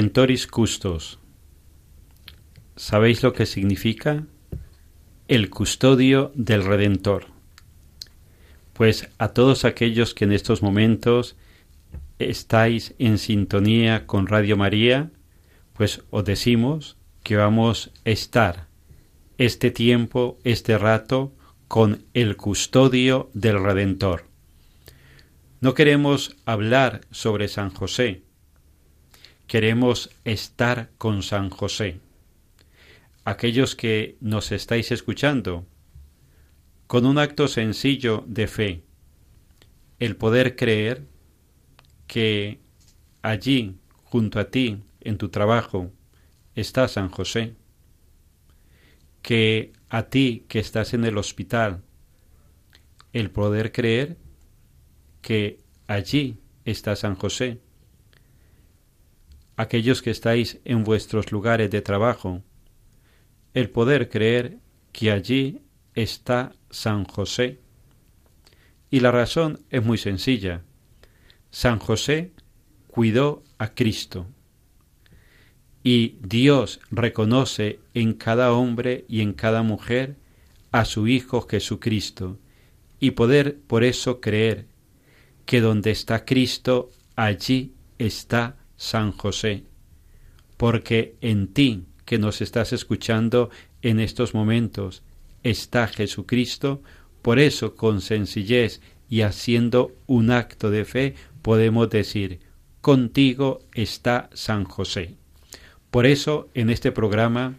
Redentoris Custos. ¿Sabéis lo que significa? El custodio del Redentor. Pues a todos aquellos que en estos momentos estáis en sintonía con Radio María, pues os decimos que vamos a estar este tiempo, este rato, con el custodio del Redentor. No queremos hablar sobre San José, queremos estar con San José. Aquellos que nos estáis escuchando, con un acto sencillo de fe, el poder creer que allí, junto a ti, en tu trabajo, está San José, que a ti que estás en el hospital, el poder creer que allí está San José, aquellos que estáis en vuestros lugares de trabajo, el poder creer que allí está San José. Y la razón es muy sencilla. San José cuidó a Cristo. Y Dios reconoce en cada hombre y en cada mujer a su Hijo Jesucristo, y poder por eso creer que donde está Cristo, allí está San José, porque en ti que nos estás escuchando en estos momentos está Jesucristo, por eso con sencillez y haciendo un acto de fe podemos decir, contigo está San José. Por eso en este programa,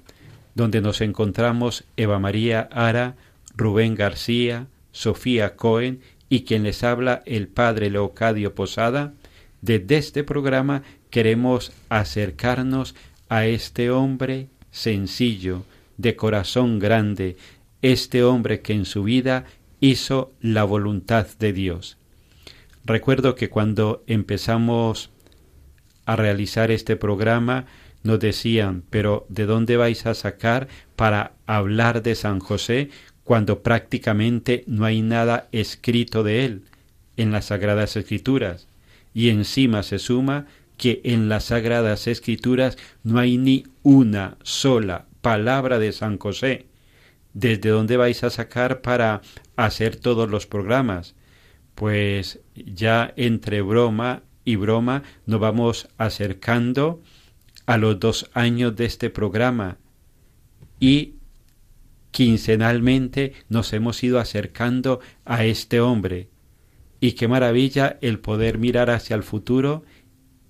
donde nos encontramos Eva María Ara, Rubén García, Sofía Cohen y quien les habla el Padre Leocadio Posada, desde este programa queremos acercarnos a este hombre sencillo, de corazón grande, este hombre que en su vida hizo la voluntad de Dios. Recuerdo que cuando empezamos a realizar este programa nos decían, pero ¿de dónde vais a sacar para hablar de San José cuando prácticamente no hay nada escrito de él en las Sagradas Escrituras? Y encima se suma que en las Sagradas Escrituras no hay ni una sola palabra de San José. ¿Desde dónde vais a sacar para hacer todos los programas? Pues ya entre broma y broma nos vamos acercando a los dos años de este programa y quincenalmente nos hemos ido acercando a este hombre. Y qué maravilla el poder mirar hacia el futuro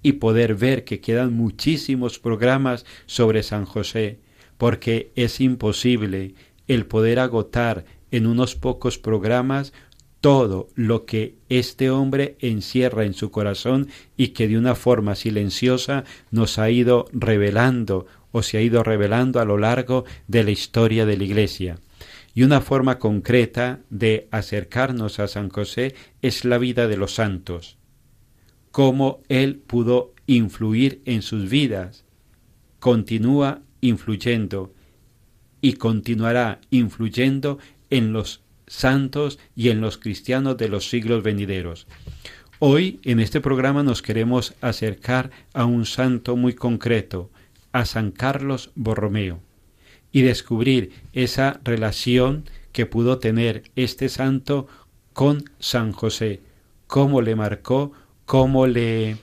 y poder ver que quedan muchísimos programas sobre San José, porque es imposible el poder agotar en unos pocos programas todo lo que este hombre encierra en su corazón y que de una forma silenciosa nos ha ido revelando o se ha ido revelando a lo largo de la historia de la Iglesia. Y una forma concreta de acercarnos a San José es la vida de los santos, cómo él pudo influir en sus vidas, continúa influyendo y continuará influyendo en los santos y en los cristianos de los siglos venideros. Hoy en este programa nos queremos acercar a un santo muy concreto, a San Carlos Borromeo, y descubrir esa relación que pudo tener este santo con San José, cómo le marcó, cómo le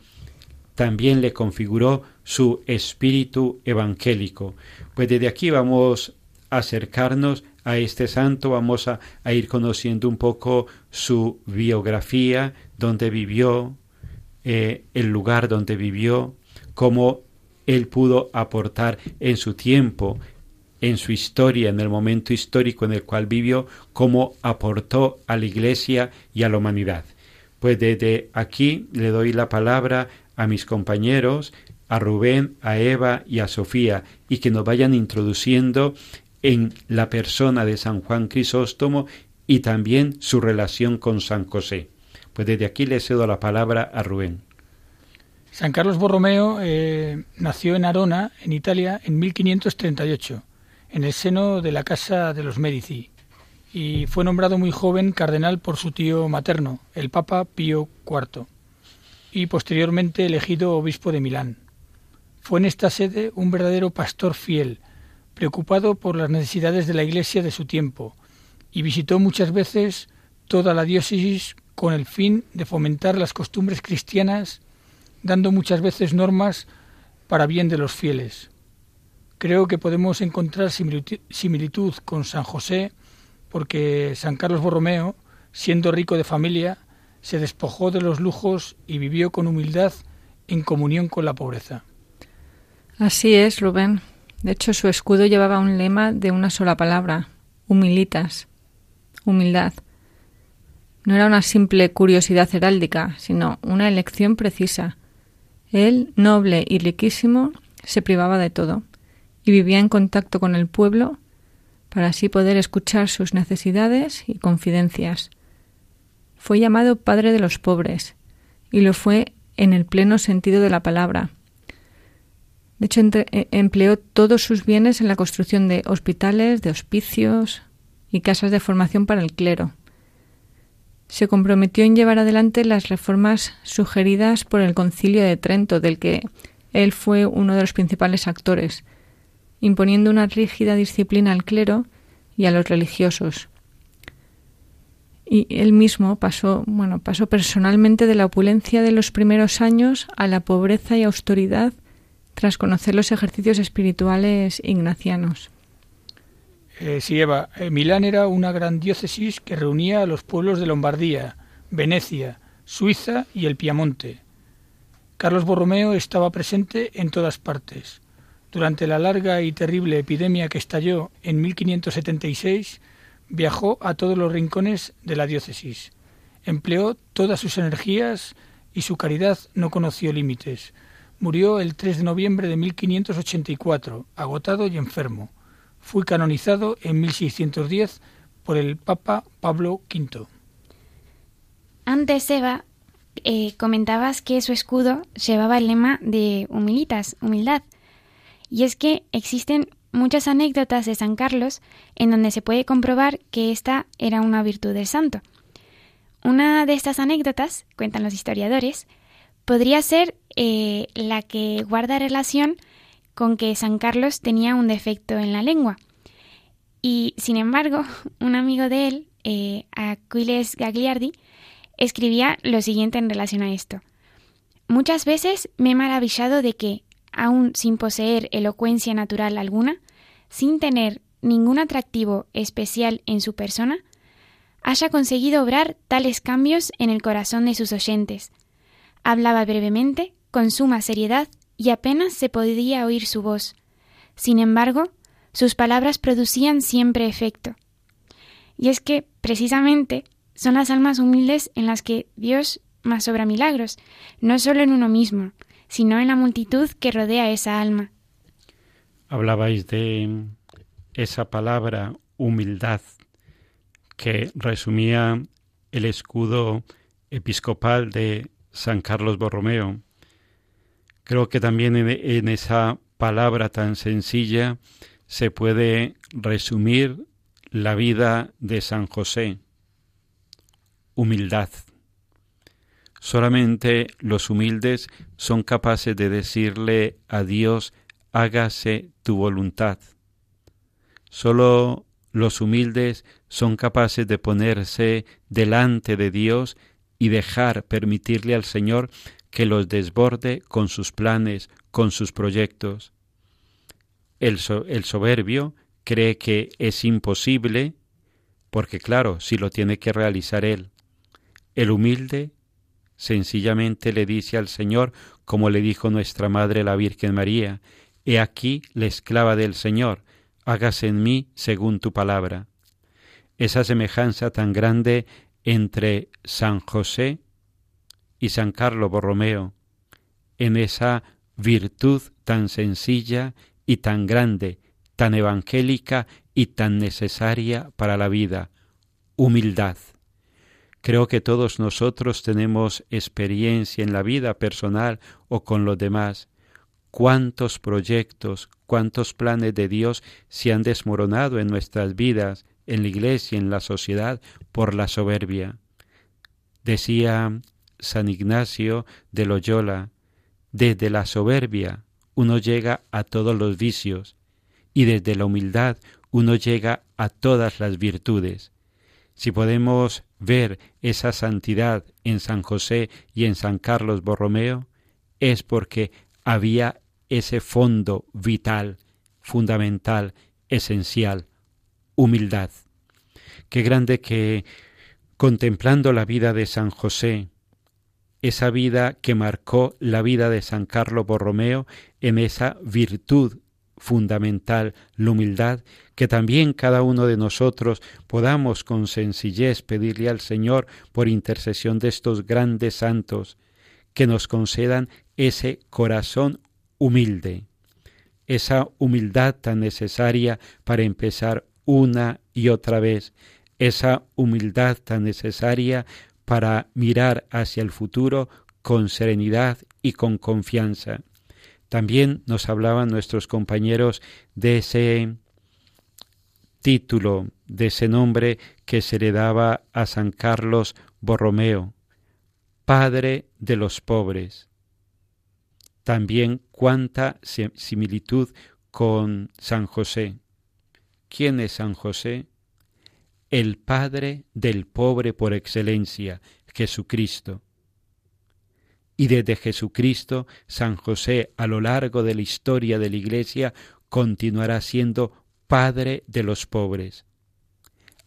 también le configuró su espíritu evangélico. Pues desde aquí vamos a acercarnos a este santo, vamos a, ir conociendo un poco su biografía, dónde vivió, eh, el lugar donde vivió, cómo él pudo aportar en su tiempo, en su historia, en el momento histórico en el cual vivió, cómo aportó a la Iglesia y a la humanidad. Pues desde aquí le doy la palabra a mis compañeros, a Rubén, a Eva y a Sofía, y que nos vayan introduciendo en la persona de San Juan Crisóstomo y también su relación con San José. Pues desde aquí le cedo la palabra a Rubén. San Carlos Borromeo eh, nació en Arona, en Italia, en 1538, en el seno de la Casa de los Medici, y fue nombrado muy joven cardenal por su tío materno, el Papa Pío IV, y posteriormente elegido obispo de Milán. Fue en esta sede un verdadero pastor fiel, preocupado por las necesidades de la Iglesia de su tiempo, y visitó muchas veces toda la diócesis con el fin de fomentar las costumbres cristianas, dando muchas veces normas para bien de los fieles. Creo que podemos encontrar similitud con San José, porque San Carlos Borromeo, siendo rico de familia, se despojó de los lujos y vivió con humildad en comunión con la pobreza. Así es, Rubén. De hecho, su escudo llevaba un lema de una sola palabra, humilitas, humildad. No era una simple curiosidad heráldica, sino una elección precisa. Él, noble y riquísimo, se privaba de todo y vivía en contacto con el pueblo para así poder escuchar sus necesidades y confidencias. Fue llamado Padre de los pobres, y lo fue en el pleno sentido de la palabra, de hecho, eh, empleó todos sus bienes en la construcción de hospitales, de hospicios y casas de formación para el clero. Se comprometió en llevar adelante las reformas sugeridas por el Concilio de Trento, del que él fue uno de los principales actores, imponiendo una rígida disciplina al clero y a los religiosos. Y él mismo pasó, bueno, pasó personalmente de la opulencia de los primeros años a la pobreza y austeridad tras conocer los ejercicios espirituales ignacianos. Eh, sí, Eva. Eh, Milán era una gran diócesis que reunía a los pueblos de Lombardía, Venecia, Suiza y el Piamonte. Carlos Borromeo estaba presente en todas partes. Durante la larga y terrible epidemia que estalló en 1576, viajó a todos los rincones de la diócesis. Empleó todas sus energías y su caridad no conoció límites. Murió el 3 de noviembre de 1584, agotado y enfermo. Fue canonizado en 1610 por el Papa Pablo V. Antes, Eva, eh, comentabas que su escudo llevaba el lema de humilitas, humildad. Y es que existen muchas anécdotas de San Carlos en donde se puede comprobar que esta era una virtud del santo. Una de estas anécdotas, cuentan los historiadores, podría ser eh, la que guarda relación con que San Carlos tenía un defecto en la lengua. Y, sin embargo, un amigo de él, eh, Aquiles Gagliardi, escribía lo siguiente en relación a esto. Muchas veces me he maravillado de que, aun sin poseer elocuencia natural alguna, sin tener ningún atractivo especial en su persona, haya conseguido obrar tales cambios en el corazón de sus oyentes. Hablaba brevemente, con suma seriedad y apenas se podía oír su voz. Sin embargo, sus palabras producían siempre efecto. Y es que, precisamente, son las almas humildes en las que Dios más obra milagros, no solo en uno mismo, sino en la multitud que rodea esa alma. Hablabais de esa palabra humildad que resumía el escudo episcopal de San Carlos Borromeo. Creo que también en, esa palabra tan sencilla se puede resumir la vida de San José. Humildad. Solamente los humildes son capaces de decirle a Dios, hágase tu voluntad. Solo los humildes son capaces de ponerse delante de Dios y dejar, permitirle al Señor que los desborde con sus planes, con sus proyectos. El, el soberbio cree que es imposible, porque claro, si lo tiene que realizar él. El humilde sencillamente le dice al Señor, como le dijo nuestra Madre la Virgen María, He aquí la esclava del Señor, hágase en mí según tu palabra. Esa semejanza tan grande entre San José y San Carlo Borromeo, en esa virtud tan sencilla y tan grande, tan evangélica y tan necesaria para la vida, humildad. Creo que todos nosotros tenemos experiencia en la vida personal o con los demás. Cuántos proyectos, cuántos planes de Dios se han desmoronado en nuestras vidas, en la iglesia, en la sociedad, por la soberbia. Decía San Ignacio de Loyola, desde la soberbia uno llega a todos los vicios y desde la humildad uno llega a todas las virtudes. Si podemos ver esa santidad en San José y en San Carlos Borromeo, es porque había ese fondo vital, fundamental, esencial, humildad. Qué grande que, contemplando la vida de San José, esa vida que marcó la vida de San Carlos Borromeo en esa virtud fundamental, la humildad, que también cada uno de nosotros podamos con sencillez pedirle al Señor por intercesión de estos grandes santos, que nos concedan ese corazón humilde, esa humildad tan necesaria para empezar una y otra vez, esa humildad tan necesaria para mirar hacia el futuro con serenidad y con confianza. También nos hablaban nuestros compañeros de ese título, de ese nombre que se le daba a San Carlos Borromeo, Padre de los pobres. También cuánta similitud con San José. ¿Quién es San José? El Padre del pobre por excelencia, Jesucristo y desde Jesucristo, San José a lo largo de la historia de la Iglesia continuará siendo Padre de los pobres.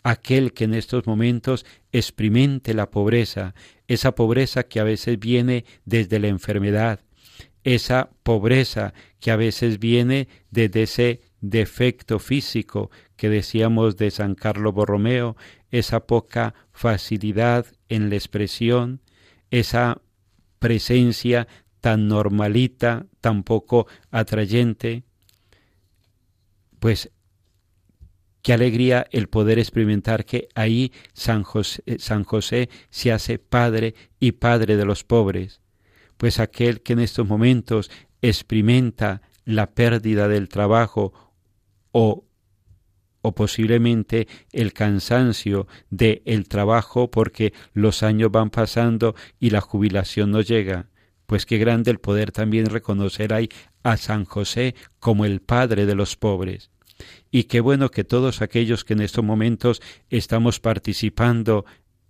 Aquel que en estos momentos experimente la pobreza, esa pobreza que a veces viene desde la enfermedad, esa pobreza que a veces viene desde ese defecto físico que decíamos de San Carlos Borromeo, esa poca facilidad en la expresión, esa presencia tan normalita, tan poco atrayente, pues qué alegría el poder experimentar que ahí San José, eh, San José se hace padre y padre de los pobres, pues aquel que en estos momentos experimenta la pérdida del trabajo o o posiblemente el cansancio de el trabajo porque los años van pasando y la jubilación no llega. Pues qué grande el poder también reconocer ahí a San José como el Padre de los pobres. Y qué bueno que todos aquellos que en estos momentos estamos participando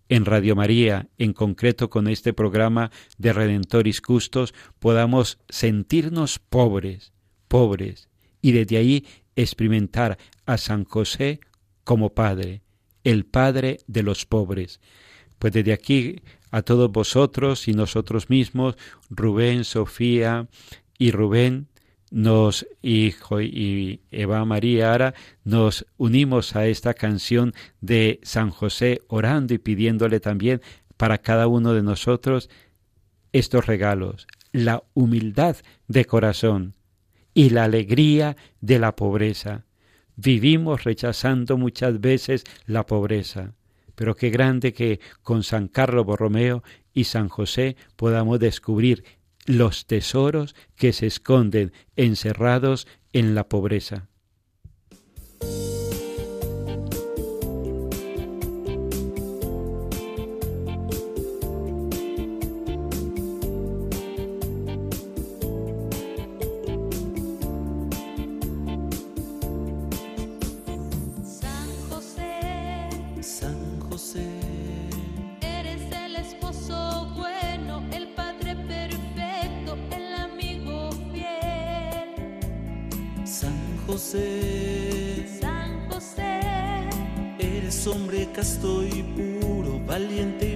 en Radio María, en concreto con este programa de Redentoris Custos, podamos sentirnos pobres, pobres, y desde ahí experimentar a San José como Padre, el Padre de los pobres. Pues desde aquí a todos vosotros y nosotros mismos, Rubén, Sofía y Rubén, nos, hijo y Eva María Ara, nos unimos a esta canción de San José orando y pidiéndole también para cada uno de nosotros estos regalos, la humildad de corazón y la alegría de la pobreza. Vivimos rechazando muchas veces la pobreza, pero qué grande que con San Carlos Borromeo y San José podamos descubrir los tesoros que se esconden encerrados en la pobreza. José. San José. Eres hombre casto y puro, valiente y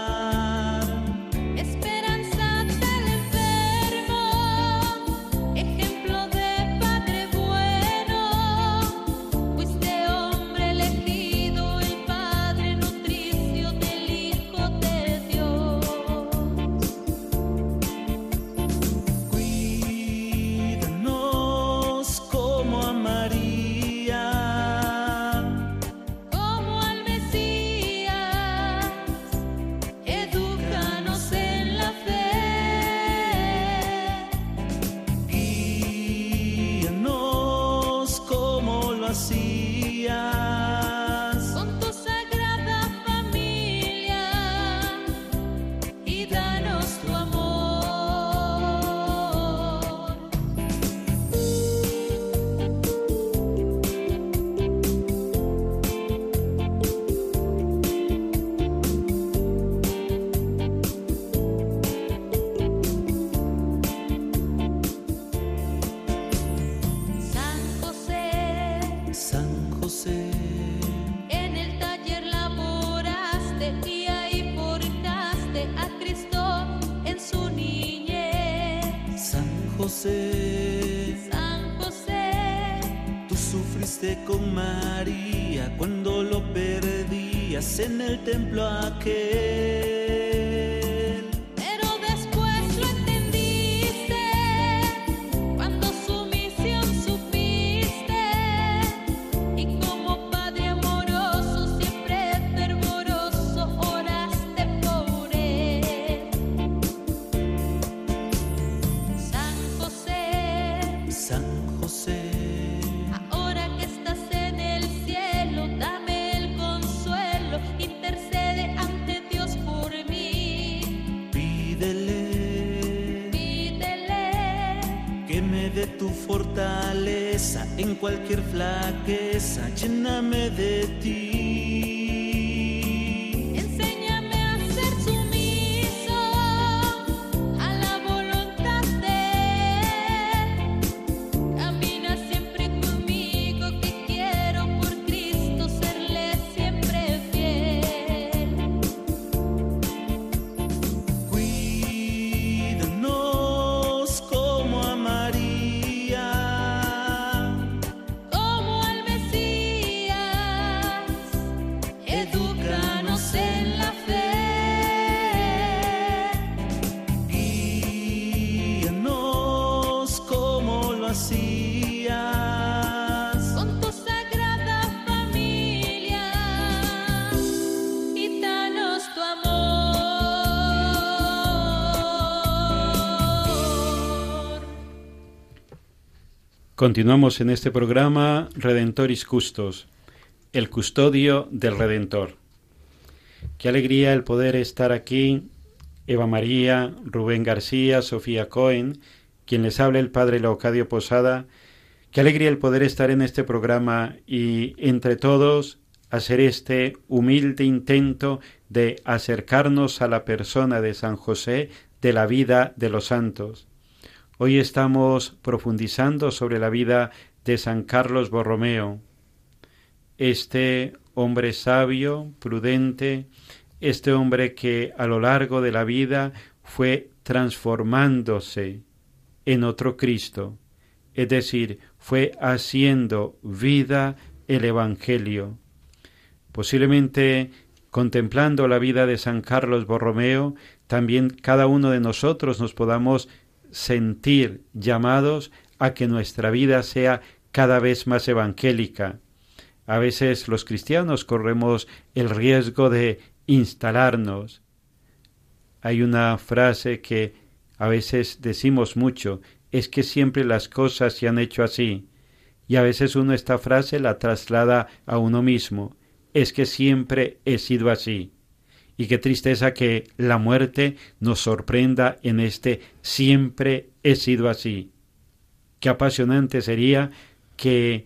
el templo aquel. Cualquier flaqueza, lléname de ti. Continuamos en este programa Redentoris Custos, el custodio del Redentor. Qué alegría el poder estar aquí, Eva María, Rubén García, Sofía Cohen, quien les habla el Padre Leocadio Posada. Qué alegría el poder estar en este programa y entre todos hacer este humilde intento de acercarnos a la persona de San José de la vida de los santos. Hoy estamos profundizando sobre la vida de San Carlos Borromeo, este hombre sabio, prudente, este hombre que a lo largo de la vida fue transformándose en otro Cristo, es decir, fue haciendo vida el Evangelio. Posiblemente contemplando la vida de San Carlos Borromeo, también cada uno de nosotros nos podamos sentir llamados a que nuestra vida sea cada vez más evangélica. A veces los cristianos corremos el riesgo de instalarnos. Hay una frase que a veces decimos mucho, es que siempre las cosas se han hecho así. Y a veces uno esta frase la traslada a uno mismo, es que siempre he sido así y qué tristeza que la muerte nos sorprenda en este siempre he sido así. Qué apasionante sería que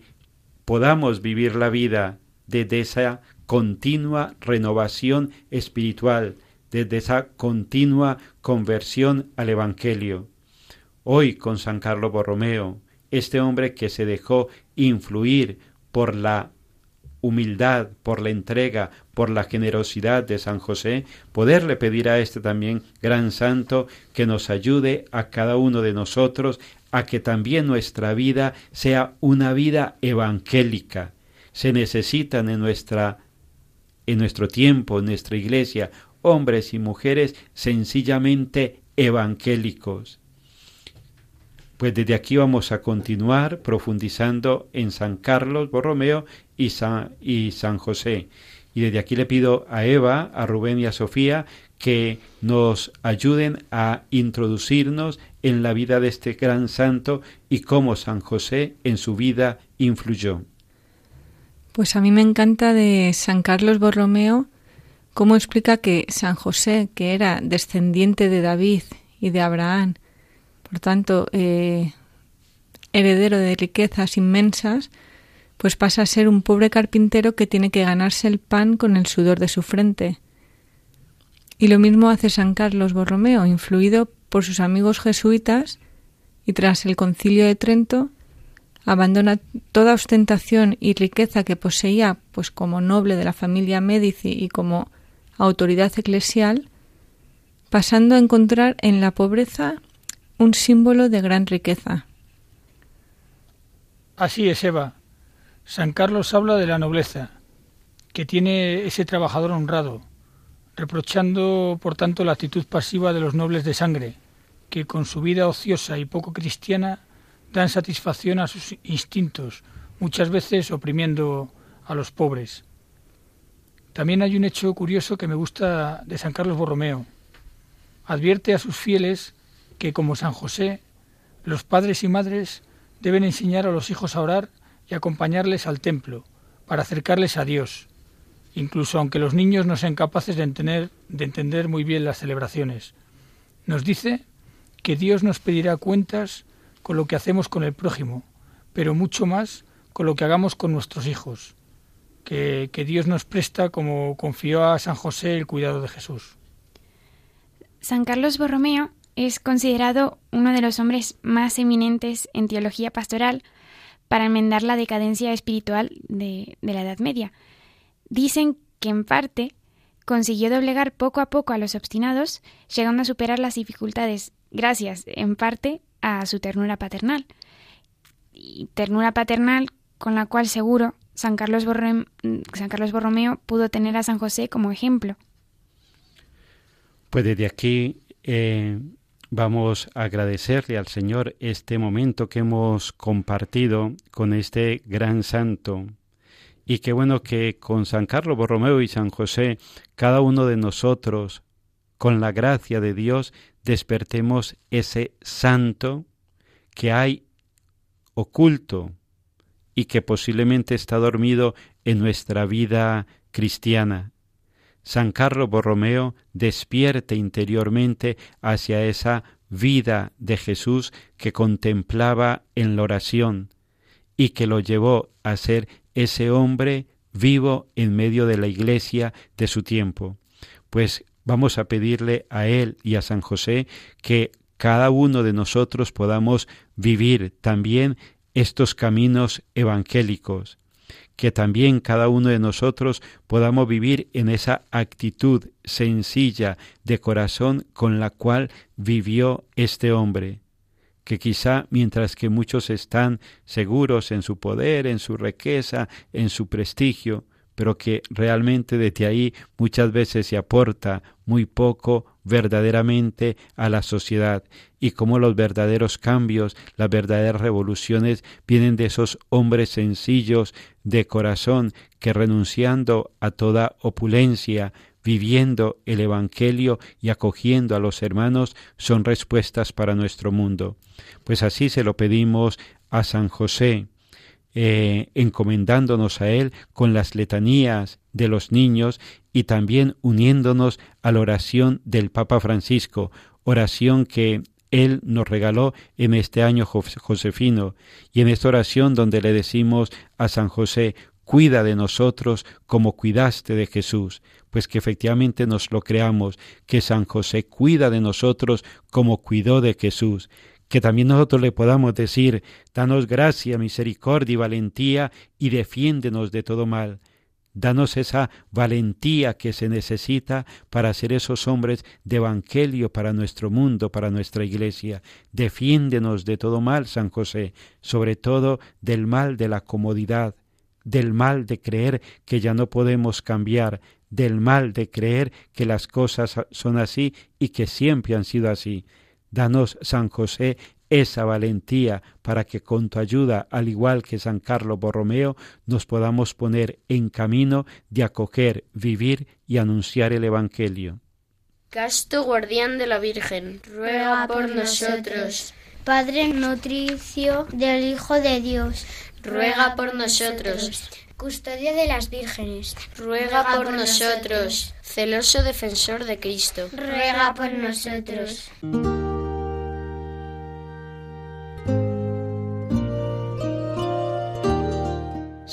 podamos vivir la vida desde esa continua renovación espiritual, desde esa continua conversión al Evangelio. Hoy con San Carlos Borromeo, este hombre que se dejó influir por la humildad, por la entrega, por la generosidad de San José, poderle pedir a este también gran santo que nos ayude a cada uno de nosotros a que también nuestra vida sea una vida evangélica. Se necesitan en nuestra en nuestro tiempo, en nuestra iglesia, hombres y mujeres sencillamente evangélicos. Pues desde aquí vamos a continuar profundizando en San Carlos Borromeo y San, y San José. Y desde aquí le pido a Eva, a Rubén y a Sofía que nos ayuden a introducirnos en la vida de este gran santo y cómo San José en su vida influyó. Pues a mí me encanta de San Carlos Borromeo cómo explica que San José, que era descendiente de David y de Abraham, por tanto, eh, heredero de riquezas inmensas, pues pasa a ser un pobre carpintero que tiene que ganarse el pan con el sudor de su frente. Y lo mismo hace San Carlos Borromeo, influido por sus amigos jesuitas, y tras el concilio de Trento, abandona toda ostentación y riqueza que poseía, pues como noble de la familia Médici y como autoridad eclesial, pasando a encontrar en la pobreza un símbolo de gran riqueza. Así es, Eva. San Carlos habla de la nobleza, que tiene ese trabajador honrado, reprochando, por tanto, la actitud pasiva de los nobles de sangre, que con su vida ociosa y poco cristiana dan satisfacción a sus instintos, muchas veces oprimiendo a los pobres. También hay un hecho curioso que me gusta de San Carlos Borromeo. Advierte a sus fieles que, como San José, los padres y madres deben enseñar a los hijos a orar y acompañarles al templo, para acercarles a Dios, incluso aunque los niños no sean capaces de entender, de entender muy bien las celebraciones. Nos dice que Dios nos pedirá cuentas con lo que hacemos con el prójimo, pero mucho más con lo que hagamos con nuestros hijos, que, que Dios nos presta como confió a San José el cuidado de Jesús. San Carlos Borromeo es considerado uno de los hombres más eminentes en teología pastoral para enmendar la decadencia espiritual de, la Edad Media. Dicen que en parte consiguió doblegar poco a poco a los obstinados, llegando a superar las dificultades, gracias, en parte, a su ternura paternal. Y ternura paternal con la cual seguro San Carlos, San Carlos Borromeo pudo tener a San José como ejemplo. Pues desde aquí eh, Vamos a agradecerle al Señor este momento que hemos compartido con este gran santo. Y qué bueno que con San Carlos Borromeo y San José, cada uno de nosotros, con la gracia de Dios, despertemos ese santo que hay oculto y que posiblemente está dormido en nuestra vida cristiana. San Carlos Borromeo despierte interiormente hacia esa vida de Jesús que contemplaba en la oración y que lo llevó a ser ese hombre vivo en medio de la iglesia de su tiempo. Pues vamos a pedirle a él y a San José que cada uno de nosotros podamos vivir también estos caminos evangélicos, que también cada uno de nosotros podamos vivir en esa actitud sencilla de corazón con la cual vivió este hombre, que quizá mientras que muchos están seguros en su poder, en su riqueza, en su prestigio, pero que realmente desde ahí muchas veces se aporta muy poco verdaderamente a la sociedad y como los verdaderos cambios, las verdaderas revoluciones vienen de esos hombres sencillos de corazón que renunciando a toda opulencia, viviendo el Evangelio y acogiendo a los hermanos son respuestas para nuestro mundo. Pues así se lo pedimos a San José, eh, encomendándonos a Él con las letanías de los niños y también uniéndonos a la oración del Papa Francisco, oración que Él nos regaló en este año josefino, y en esta oración donde le decimos a San José, cuida de nosotros como cuidaste de Jesús, pues que efectivamente nos lo creamos, que San José cuida de nosotros como cuidó de Jesús, que también nosotros le podamos decir, danos gracia, misericordia y valentía y defiéndenos de todo mal. Danos esa valentía que se necesita para ser esos hombres de evangelio para nuestro mundo, para nuestra iglesia. Defiéndenos de todo mal, San José, sobre todo del mal de la comodidad, del mal de creer que ya no podemos cambiar, del mal de creer que las cosas son así y que siempre han sido así. Danos, San José, esa valentía para que con tu ayuda, al igual que San Carlos Borromeo, nos podamos poner en camino de acoger, vivir y anunciar el Evangelio. Casto guardián de la Virgen, ruega por nosotros. Padre nutricio del Hijo de Dios, ruega por nosotros. Custodio de las vírgenes, ruega por nosotros. Celoso defensor de Cristo, ruega por nosotros.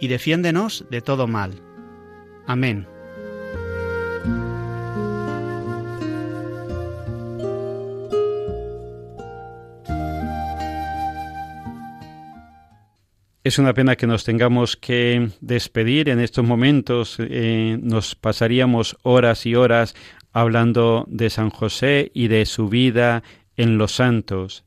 y defiéndenos de todo mal. Amén. Es una pena que nos tengamos que despedir en estos momentos. Eh, nos pasaríamos horas y horas hablando de San José y de su vida en los santos.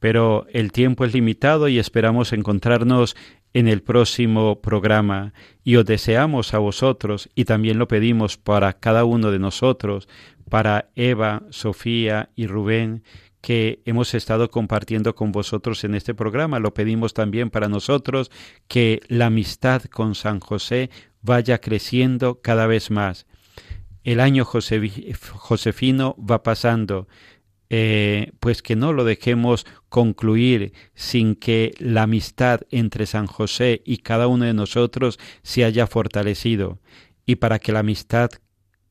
Pero el tiempo es limitado y esperamos encontrarnos en el próximo programa y os deseamos a vosotros y también lo pedimos para cada uno de nosotros, para Eva, Sofía y Rubén, que hemos estado compartiendo con vosotros en este programa. Lo pedimos también para nosotros que la amistad con San José vaya creciendo cada vez más. El año josefino va pasando eh, pues que no lo dejemos concluir sin que la amistad entre San José y cada uno de nosotros se haya fortalecido. Y para que la amistad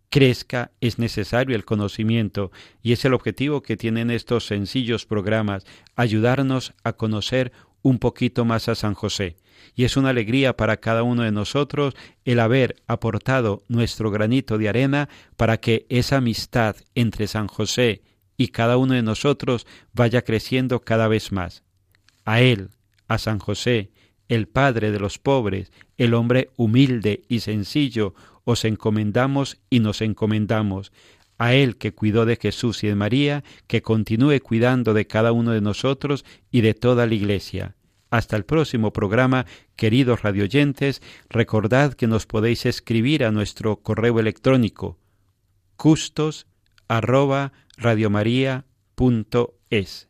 crezca es necesario el conocimiento y es el objetivo que tienen estos sencillos programas, ayudarnos a conocer un poquito más a San José. Y es una alegría para cada uno de nosotros el haber aportado nuestro granito de arena para que esa amistad entre San José y cada uno de nosotros vaya creciendo cada vez más. A Él, a San José, el Padre de los pobres, el hombre humilde y sencillo, os encomendamos y nos encomendamos. A Él que cuidó de Jesús y de María, que continúe cuidando de cada uno de nosotros y de toda la Iglesia. Hasta el próximo programa, queridos radioyentes, recordad que nos podéis escribir a nuestro correo electrónico custos arroba radiomaria.es.